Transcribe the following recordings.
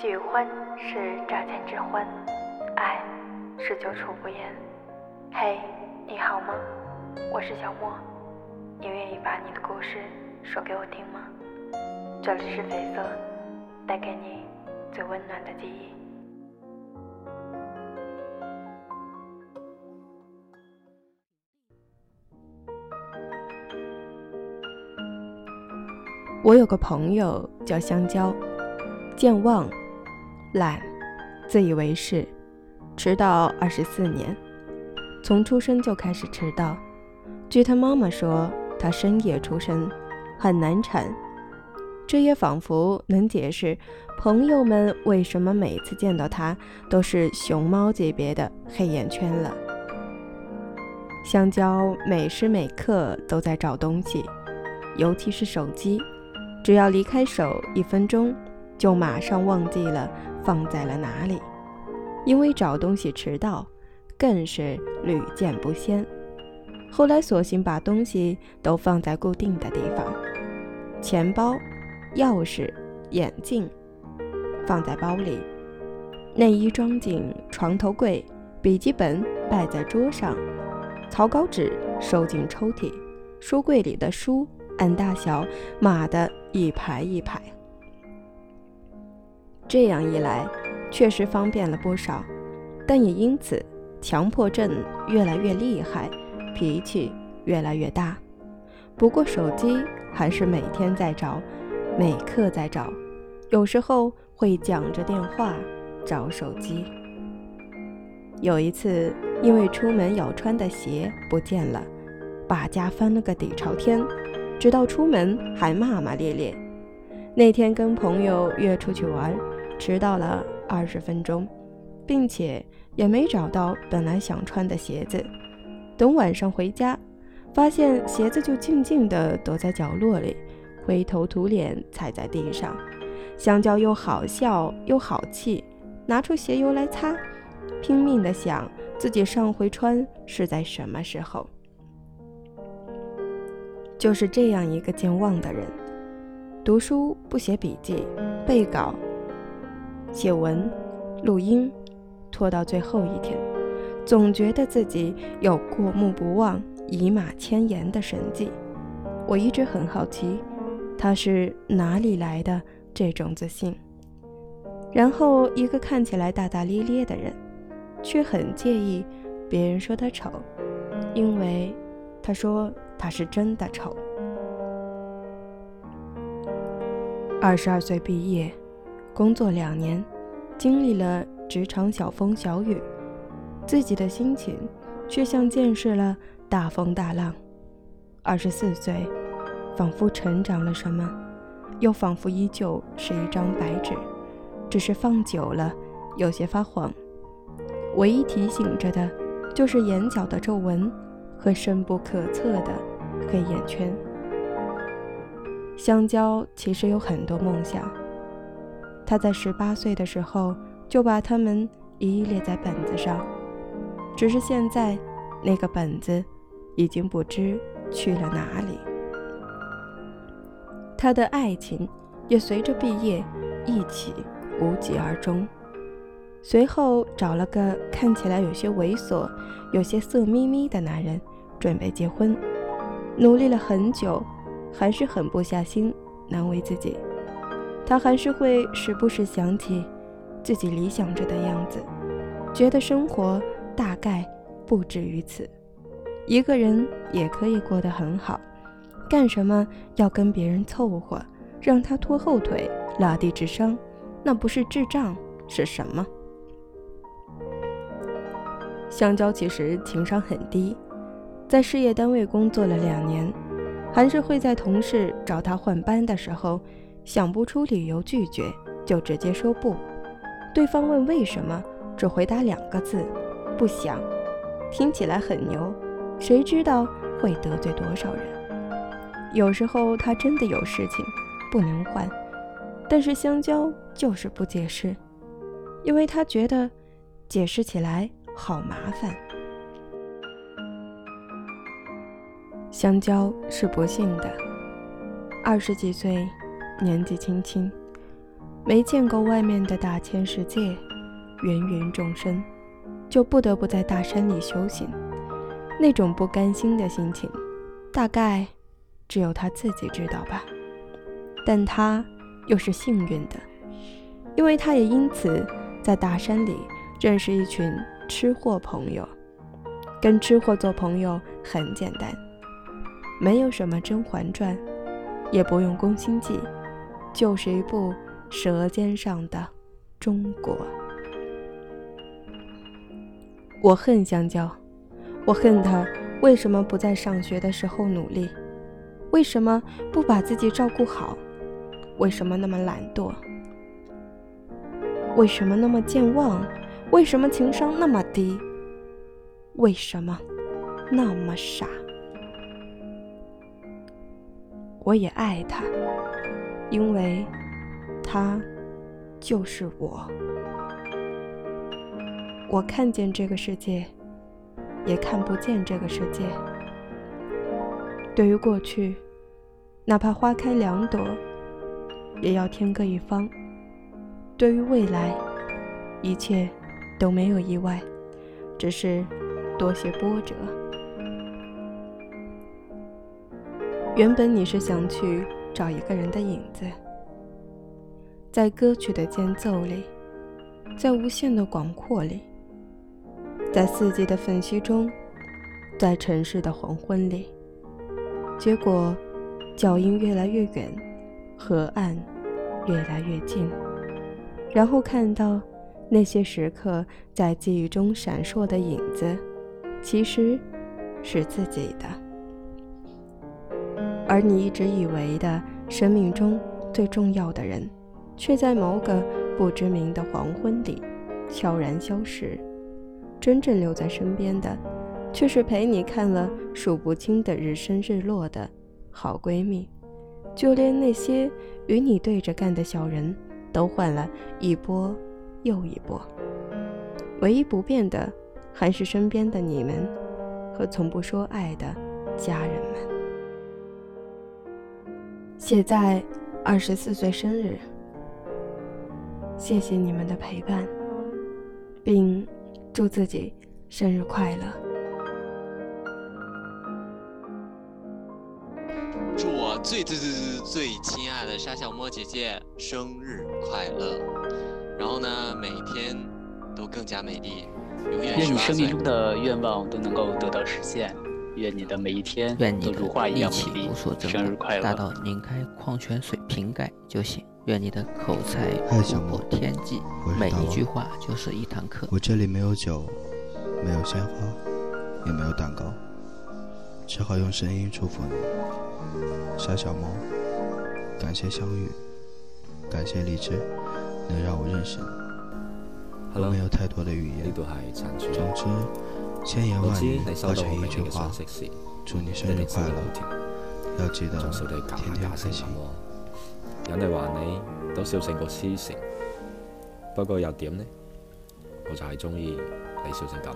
喜欢是乍见之欢，爱是久处不厌。嘿，你好吗？我是小莫，你愿意把你的故事说给我听吗？这里是绯色，带给你最温暖的记忆。我有个朋友叫香蕉，健忘、懒、自以为是，迟到二十四年，从出生就开始迟到。据他妈妈说，他深夜出生，很难产。这也仿佛能解释朋友们为什么每次见到他都是熊猫级别的黑眼圈了。香蕉每时每刻都在找东西，尤其是手机。只要离开手一分钟，就马上忘记了放在了哪里。因为找东西迟到，更是屡见不鲜。后来索性把东西都放在固定的地方：钱包、钥匙、眼镜放在包里，内衣装进床头柜，笔记本摆在桌上，草稿纸收进抽屉，书柜里的书。按大小码的一排一排，这样一来确实方便了不少，但也因此强迫症越来越厉害，脾气越来越大。不过手机还是每天在找，每刻在找，有时候会讲着电话找手机。有一次，因为出门要穿的鞋不见了，把家翻了个底朝天。直到出门还骂骂咧咧。那天跟朋友约出去玩，迟到了二十分钟，并且也没找到本来想穿的鞋子。等晚上回家，发现鞋子就静静地躲在角落里，灰头土脸踩在地上。香蕉又好笑又好气，拿出鞋油来擦，拼命地想自己上回穿是在什么时候。就是这样一个健忘的人，读书不写笔记，背稿、写文、录音，拖到最后一天，总觉得自己有过目不忘、一马千言的神迹。我一直很好奇，他是哪里来的这种自信？然后，一个看起来大大咧咧的人，却很介意别人说他丑，因为他说。他是真的丑。二十二岁毕业，工作两年，经历了职场小风小雨，自己的心情却像见识了大风大浪。二十四岁，仿佛成长了什么，又仿佛依旧是一张白纸，只是放久了有些发黄。唯一提醒着的，就是眼角的皱纹。和深不可测的黑眼圈。香蕉其实有很多梦想，他在十八岁的时候就把它们一一列在本子上，只是现在那个本子已经不知去了哪里。他的爱情也随着毕业一起无疾而终，随后找了个看起来有些猥琐、有些色眯眯的男人。准备结婚，努力了很久，还是狠不下心，难为自己。他还是会时不时想起自己理想着的样子，觉得生活大概不止于此，一个人也可以过得很好。干什么要跟别人凑合，让他拖后腿、拉低智商？那不是智障是什么？香蕉其实情商很低。在事业单位工作了两年，还是会在同事找他换班的时候，想不出理由拒绝，就直接说不。对方问为什么，只回答两个字：不想。听起来很牛，谁知道会得罪多少人？有时候他真的有事情不能换，但是香蕉就是不解释，因为他觉得解释起来好麻烦。香蕉是不幸的，二十几岁，年纪轻轻，没见过外面的大千世界，芸芸众生，就不得不在大山里修行。那种不甘心的心情，大概只有他自己知道吧。但他又是幸运的，因为他也因此在大山里认识一群吃货朋友。跟吃货做朋友很简单，没有什么《甄嬛传》，也不用《宫心计》，就是一部《舌尖上的中国》。我恨香蕉。我恨他为什么不在上学的时候努力？为什么不把自己照顾好？为什么那么懒惰？为什么那么健忘？为什么情商那么低？为什么那么傻？我也爱他，因为他就是我。我看见这个世界。也看不见这个世界。对于过去，哪怕花开两朵，也要天各一方；对于未来，一切都没有意外，只是多些波折。原本你是想去找一个人的影子，在歌曲的间奏里，在无限的广阔里。在四季的缝隙中，在城市的黄昏里，结果脚印越来越远，河岸越来越近，然后看到那些时刻在记忆中闪烁的影子，其实是自己的，而你一直以为的生命中最重要的人，却在某个不知名的黄昏里悄然消失。真正留在身边的，却是陪你看了数不清的日升日落的好闺蜜。就连那些与你对着干的小人，都换了一波又一波。唯一不变的，还是身边的你们和从不说爱的家人们。写在二十四岁生日，谢谢你们的陪伴，并。祝自己生日快乐！祝我最最最最最亲爱的沙小莫姐姐生日快乐！然后呢，每天都更加美丽，永远愿你生命中的愿望都能够得到实现，愿你的每一天都如花一样美丽。生日快乐！大到拧开矿泉水瓶盖就行。愿你的口才突破天际，每一句话就是一堂课。我这里没有酒，没有鲜花，也没有蛋糕，只好用声音祝福你，小小猫。感谢相遇，感谢荔枝，能让我认识你。我没有太多的语言，总之，千言万语化成一句话：祝你生日快乐！要记得天天开心。人哋话你都笑成个痴城，不过又点呢？我就系中意你笑成咁。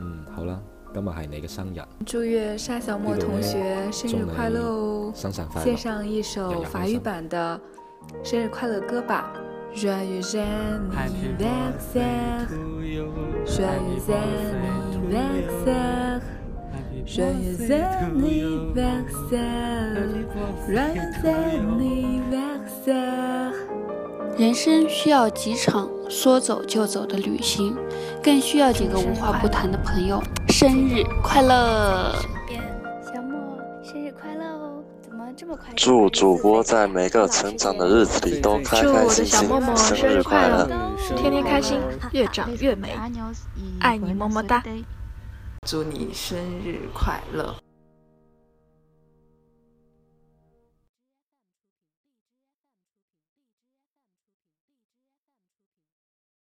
嗯，好啦，今日系你嘅生日，祝愿沙小莫同学生日快乐哦！献上一首法语版的生日快乐歌吧。人生需要几场说走就走的旅行，更需要几个无话不谈的朋友。生日快乐！祝主播在每个成长的日子里都开开心心。生日快乐！天天开心，越长越美。爱你么么哒！祝你生日快乐！